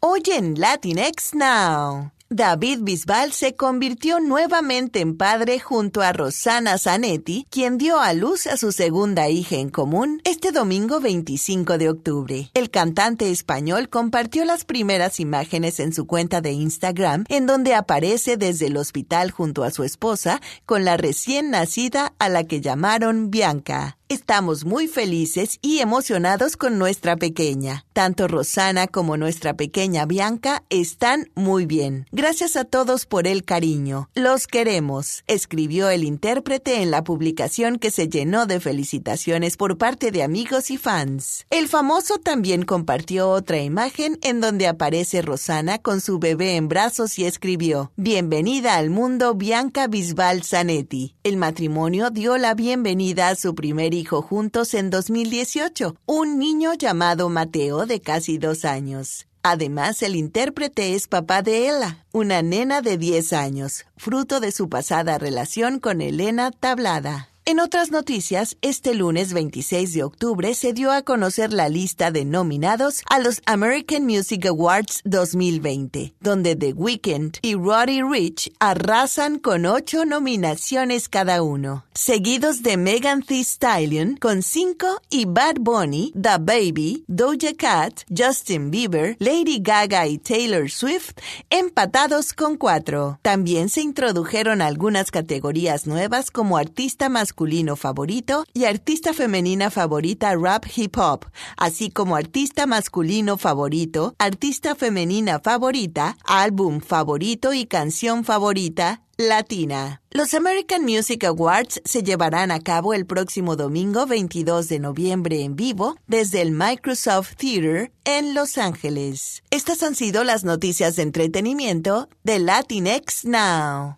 Hoy en Latinx Now. David Bisbal se convirtió nuevamente en padre junto a Rosana Zanetti, quien dio a luz a su segunda hija en común este domingo 25 de octubre. El cantante español compartió las primeras imágenes en su cuenta de Instagram, en donde aparece desde el hospital junto a su esposa con la recién nacida a la que llamaron Bianca. Estamos muy felices y emocionados con nuestra pequeña. Tanto Rosana como nuestra pequeña Bianca están muy bien. Gracias a todos por el cariño. Los queremos, escribió el intérprete en la publicación que se llenó de felicitaciones por parte de amigos y fans. El famoso también compartió otra imagen en donde aparece Rosana con su bebé en brazos y escribió, Bienvenida al mundo Bianca Bisbal Zanetti. El matrimonio dio la bienvenida a su primer hijo juntos en 2018, un niño llamado Mateo de casi dos años. Además, el intérprete es papá de Ella, una nena de 10 años, fruto de su pasada relación con Elena Tablada. En otras noticias, este lunes 26 de octubre se dio a conocer la lista de nominados a los American Music Awards 2020, donde The Weeknd y Roddy Rich arrasan con ocho nominaciones cada uno, seguidos de Megan Thee Stallion con cinco y Bad Bunny, The Baby, Doja Cat, Justin Bieber, Lady Gaga y Taylor Swift empatados con cuatro. También se introdujeron algunas categorías nuevas como artista masculino favorito y artista femenina favorita rap hip hop, así como artista masculino favorito, artista femenina favorita, álbum favorito y canción favorita latina. Los American Music Awards se llevarán a cabo el próximo domingo 22 de noviembre en vivo desde el Microsoft Theater en Los Ángeles. Estas han sido las noticias de entretenimiento de Latinx Now.